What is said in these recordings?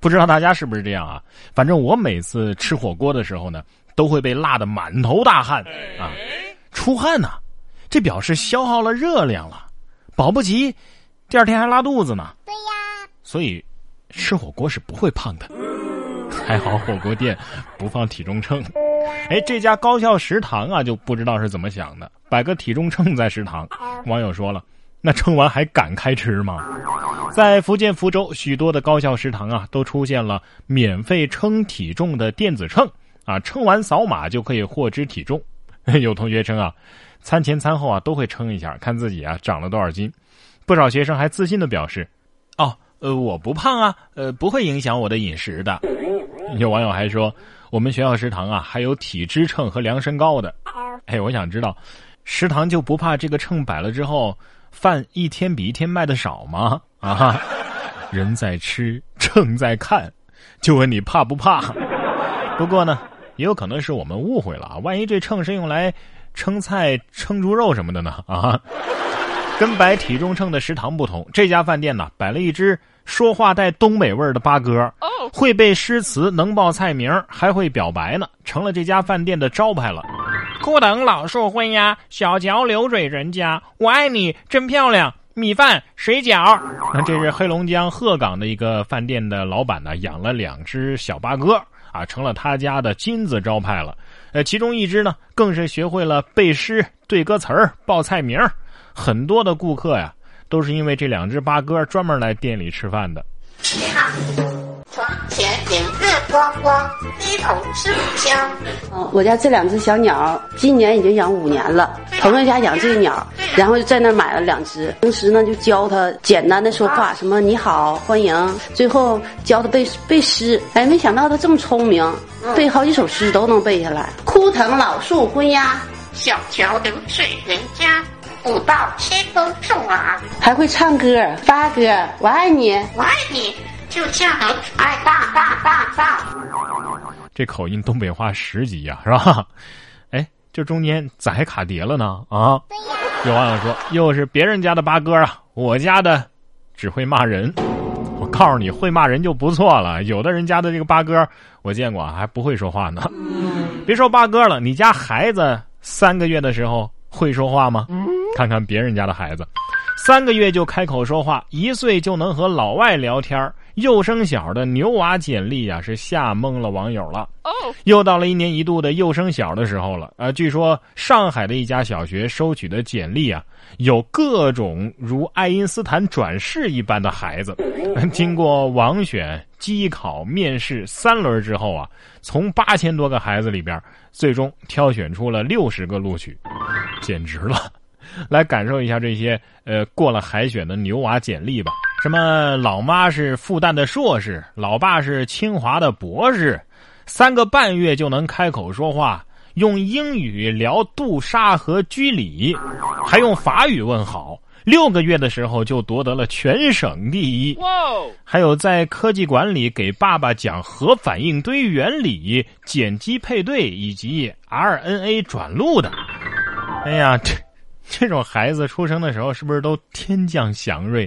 不知道大家是不是这样啊？反正我每次吃火锅的时候呢，都会被辣得满头大汗啊，出汗呐，这表示消耗了热量了，保不齐第二天还拉肚子呢。对呀，所以吃火锅是不会胖的。还好火锅店不放体重秤。哎，这家高校食堂啊，就不知道是怎么想的，摆个体重秤在食堂。网友说了，那称完还敢开吃吗？在福建福州，许多的高校食堂啊，都出现了免费称体重的电子秤啊，称完扫码就可以获知体重。有同学称啊，餐前餐后啊都会称一下，看自己啊长了多少斤。不少学生还自信的表示，哦，呃，我不胖啊，呃，不会影响我的饮食的。有网友还说，我们学校食堂啊还有体脂秤和量身高的。哎，我想知道，食堂就不怕这个秤摆了之后，饭一天比一天卖的少吗？啊，人在吃，秤在看，就问你怕不怕？不过呢，也有可能是我们误会了啊。万一这秤是用来称菜、称猪肉什么的呢？啊，跟摆体重秤的食堂不同，这家饭店呢摆了一只说话带东北味儿的八哥，会背诗词，能报菜名，还会表白呢，成了这家饭店的招牌了。枯等老树昏鸦，小桥流水人家，我爱你真漂亮。米饭、水饺，那这是黑龙江鹤岗的一个饭店的老板呢，养了两只小八哥啊，成了他家的金字招牌了。呃，其中一只呢，更是学会了背诗、对歌词儿、报菜名儿。很多的顾客呀，都是因为这两只八哥专门来店里吃饭的。你好，前明月光光，低头吃故乡。嗯，我家这两只小鸟，今年已经养五年了。朋友家养这个鸟，然后就在那买了两只。平时呢，就教它简单的说话，什么你好、欢迎。最后教它背背诗，哎，没想到它这么聪明，背好几首诗都能背下来。枯藤老树昏鸦，小桥流水人家，古道西风送啊。还会唱歌。八哥，我爱你。我爱你，就像你爱大大大大。这口音东北话十级呀，是吧？哎，这中间咋还卡碟了呢？啊！有网友说，又是别人家的八哥啊，我家的只会骂人。我告诉你，会骂人就不错了。有的人家的这个八哥，我见过还不会说话呢。别说八哥了，你家孩子三个月的时候会说话吗？看看别人家的孩子，三个月就开口说话，一岁就能和老外聊天儿幼升小的牛娃简历啊，是吓懵了网友了。哦，又到了一年一度的幼升小的时候了啊！据说上海的一家小学收取的简历啊，有各种如爱因斯坦转世一般的孩子。经过网选、机考、面试三轮之后啊，从八千多个孩子里边，最终挑选出了六十个录取，简直了！来感受一下这些呃过了海选的牛娃简历吧。什么老妈是复旦的硕士，老爸是清华的博士，三个半月就能开口说话，用英语聊杜莎和居里，还用法语问好。六个月的时候就夺得了全省第一。哇！还有在科技馆里给爸爸讲核反应堆原理、碱基配对以及 RNA 转录的。哎呀，这。这种孩子出生的时候是不是都天降祥瑞？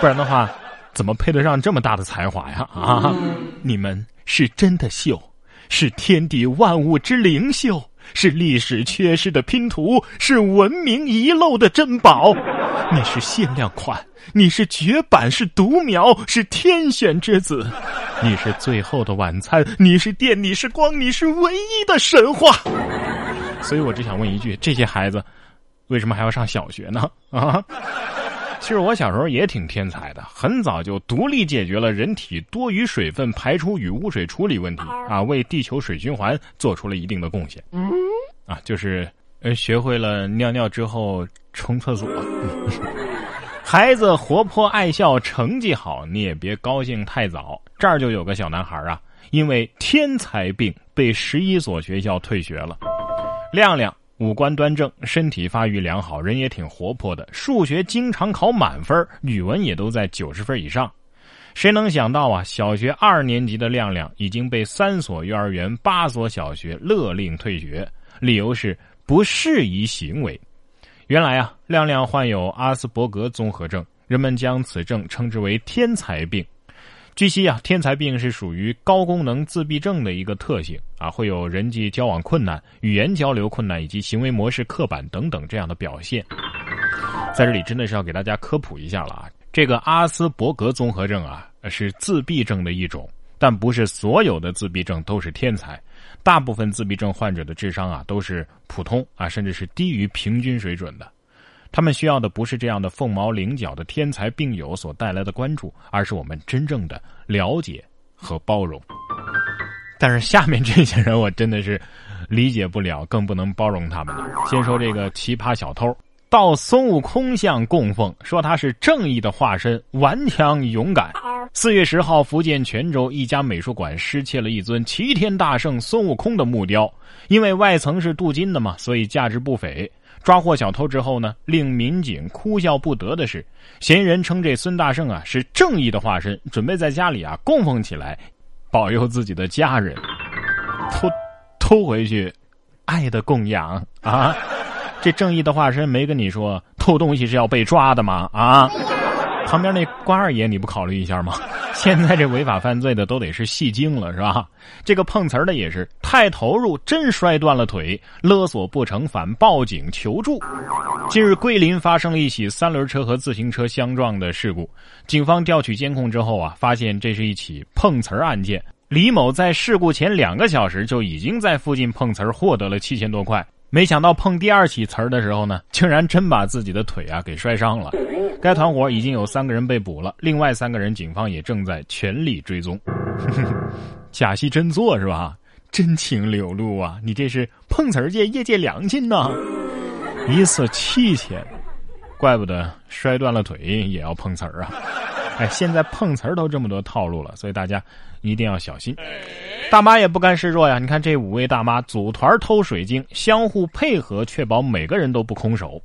不然的话，怎么配得上这么大的才华呀？啊！你们是真的秀，是天地万物之灵秀，是历史缺失的拼图，是文明遗漏的珍宝。你是限量款，你是绝版，是独苗，是天选之子。你是最后的晚餐，你是电，你是光，你是唯一的神话。所以我只想问一句：这些孩子。为什么还要上小学呢？啊，其实我小时候也挺天才的，很早就独立解决了人体多余水分排出与污水处理问题啊，为地球水循环做出了一定的贡献。啊，就是呃，学会了尿尿之后冲厕所。孩子活泼爱笑，成绩好，你也别高兴太早。这儿就有个小男孩啊，因为天才病被十一所学校退学了。亮亮。五官端正，身体发育良好，人也挺活泼的。数学经常考满分，语文也都在九十分以上。谁能想到啊？小学二年级的亮亮已经被三所幼儿园、八所小学勒令退学，理由是不适宜行为。原来啊，亮亮患有阿斯伯格综合症，人们将此症称之为“天才病”。据悉啊，天才病是属于高功能自闭症的一个特性啊，会有人际交往困难、语言交流困难以及行为模式刻板等等这样的表现。在这里真的是要给大家科普一下了啊，这个阿斯伯格综合症啊是自闭症的一种，但不是所有的自闭症都是天才，大部分自闭症患者的智商啊都是普通啊，甚至是低于平均水准的。他们需要的不是这样的凤毛麟角的天才病友所带来的关注，而是我们真正的了解和包容。但是下面这些人，我真的是理解不了，更不能包容他们了。先说这个奇葩小偷，到孙悟空像供奉，说他是正义的化身，顽强勇敢。四月十号，福建泉州一家美术馆失窃了一尊齐天大圣孙悟空的木雕，因为外层是镀金的嘛，所以价值不菲。抓获小偷之后呢，令民警哭笑不得的是，嫌疑人称这孙大圣啊是正义的化身，准备在家里啊供奉起来，保佑自己的家人。偷偷回去，爱的供养啊！这正义的化身没跟你说偷东西是要被抓的吗？啊！旁边那关二爷你不考虑一下吗？现在这违法犯罪的都得是戏精了，是吧？这个碰瓷儿的也是太投入，真摔断了腿，勒索不成反报警求助。近日，桂林发生了一起三轮车和自行车相撞的事故，警方调取监控之后啊，发现这是一起碰瓷儿案件。李某在事故前两个小时就已经在附近碰瓷儿获得了七千多块。没想到碰第二起瓷儿的时候呢，竟然真把自己的腿啊给摔伤了。该团伙已经有三个人被捕了，另外三个人警方也正在全力追踪。假戏真做是吧？真情流露啊！你这是碰瓷儿界业界良心呐！一次七千，怪不得摔断了腿也要碰瓷儿啊！哎，现在碰瓷儿都这么多套路了，所以大家一定要小心。大妈也不甘示弱呀！你看这五位大妈组团偷水晶，相互配合，确保每个人都不空手。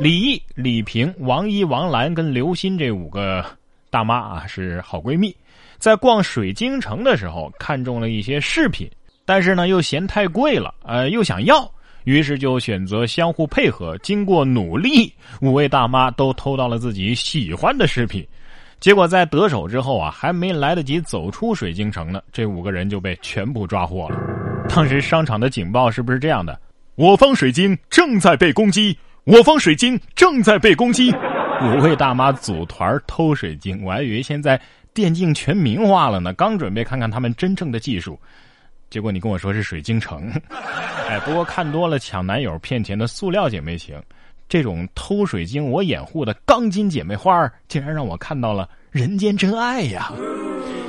李毅、李平、王一、王兰跟刘鑫这五个大妈啊是好闺蜜，在逛水晶城的时候看中了一些饰品，但是呢又嫌太贵了，呃又想要，于是就选择相互配合。经过努力，五位大妈都偷到了自己喜欢的饰品。结果在得手之后啊，还没来得及走出水晶城呢，这五个人就被全部抓获了。当时商场的警报是不是这样的？我方水晶正在被攻击，我方水晶正在被攻击。五位大妈组团偷水晶，我还以为现在电竞全民化了呢，刚准备看看他们真正的技术，结果你跟我说是水晶城。哎，不过看多了抢男友骗钱的塑料姐妹情。这种偷水晶我掩护的钢筋姐妹花竟然让我看到了人间真爱呀！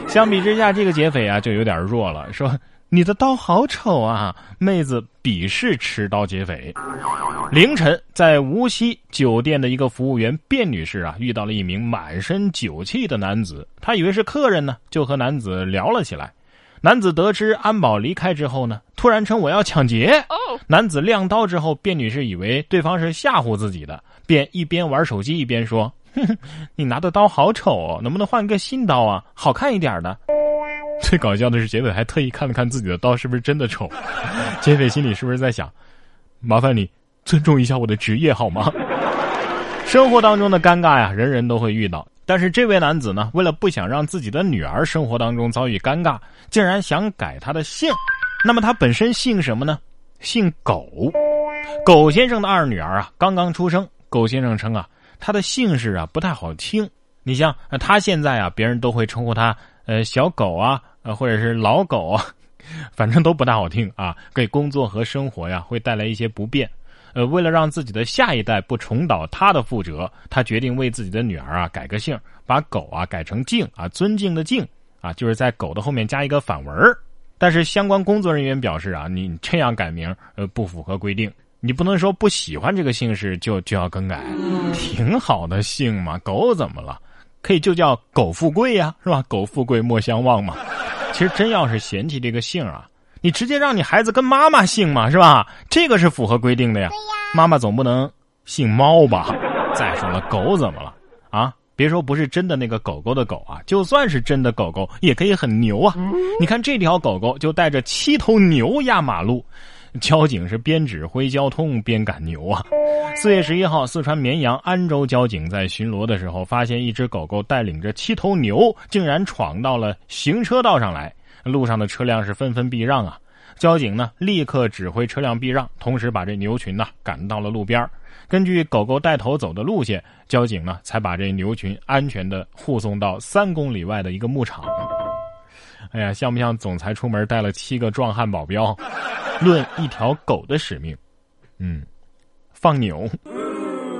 相比之下，这个劫匪啊就有点弱了，说你的刀好丑啊！妹子鄙视持刀劫匪。凌晨，在无锡酒店的一个服务员卞女士啊，遇到了一名满身酒气的男子，她以为是客人呢，就和男子聊了起来。男子得知安保离开之后呢，突然称我要抢劫。男子亮刀之后，卞女士以为对方是吓唬自己的，便一边玩手机一边说：“哼哼，你拿的刀好丑哦，能不能换个新刀啊，好看一点的？”最搞笑的是，劫匪还特意看了看自己的刀是不是真的丑。劫匪心里是不是在想：麻烦你尊重一下我的职业好吗？生活当中的尴尬呀，人人都会遇到。但是这位男子呢，为了不想让自己的女儿生活当中遭遇尴尬，竟然想改他的姓。那么他本身姓什么呢？姓狗。狗先生的二女儿啊，刚刚出生。狗先生称啊，他的姓氏啊不太好听。你像他现在啊，别人都会称呼他呃小狗啊，或者是老狗啊，反正都不大好听啊，给工作和生活呀会带来一些不便。呃，为了让自己的下一代不重蹈他的覆辙，他决定为自己的女儿啊改个姓，把狗啊改成敬啊，尊敬的敬啊，就是在狗的后面加一个反文但是相关工作人员表示啊，你这样改名呃不符合规定，你不能说不喜欢这个姓氏就就要更改，挺好的姓嘛，狗怎么了？可以就叫狗富贵呀，是吧？狗富贵莫相忘嘛。其实真要是嫌弃这个姓啊。你直接让你孩子跟妈妈姓嘛，是吧？这个是符合规定的呀。妈妈总不能姓猫吧？再说了，狗怎么了？啊，别说不是真的那个狗狗的狗啊，就算是真的狗狗，也可以很牛啊。你看这条狗狗就带着七头牛压马路，交警是边指挥交通边赶牛啊。四月十一号，四川绵阳安州交警在巡逻的时候，发现一只狗狗带领着七头牛，竟然闯到了行车道上来，路上的车辆是纷纷避让啊。交警呢，立刻指挥车辆避让，同时把这牛群呢赶到了路边根据狗狗带头走的路线，交警呢才把这牛群安全的护送到三公里外的一个牧场。哎呀，像不像总裁出门带了七个壮汉保镖？论一条狗的使命，嗯，放牛。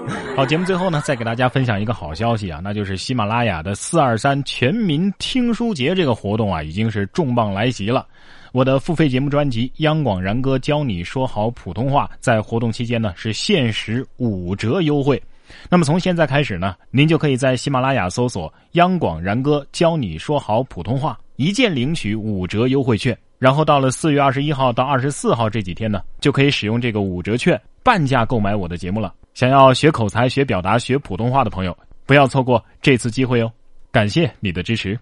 好，节目最后呢，再给大家分享一个好消息啊，那就是喜马拉雅的四二三全民听书节这个活动啊，已经是重磅来袭了。我的付费节目专辑《央广然哥教你说好普通话》在活动期间呢是限时五折优惠。那么从现在开始呢，您就可以在喜马拉雅搜索“央广然哥教你说好普通话”，一键领取五折优惠券。然后到了四月二十一号到二十四号这几天呢，就可以使用这个五折券半价购买我的节目了。想要学口才、学表达、学普通话的朋友，不要错过这次机会哦！感谢你的支持。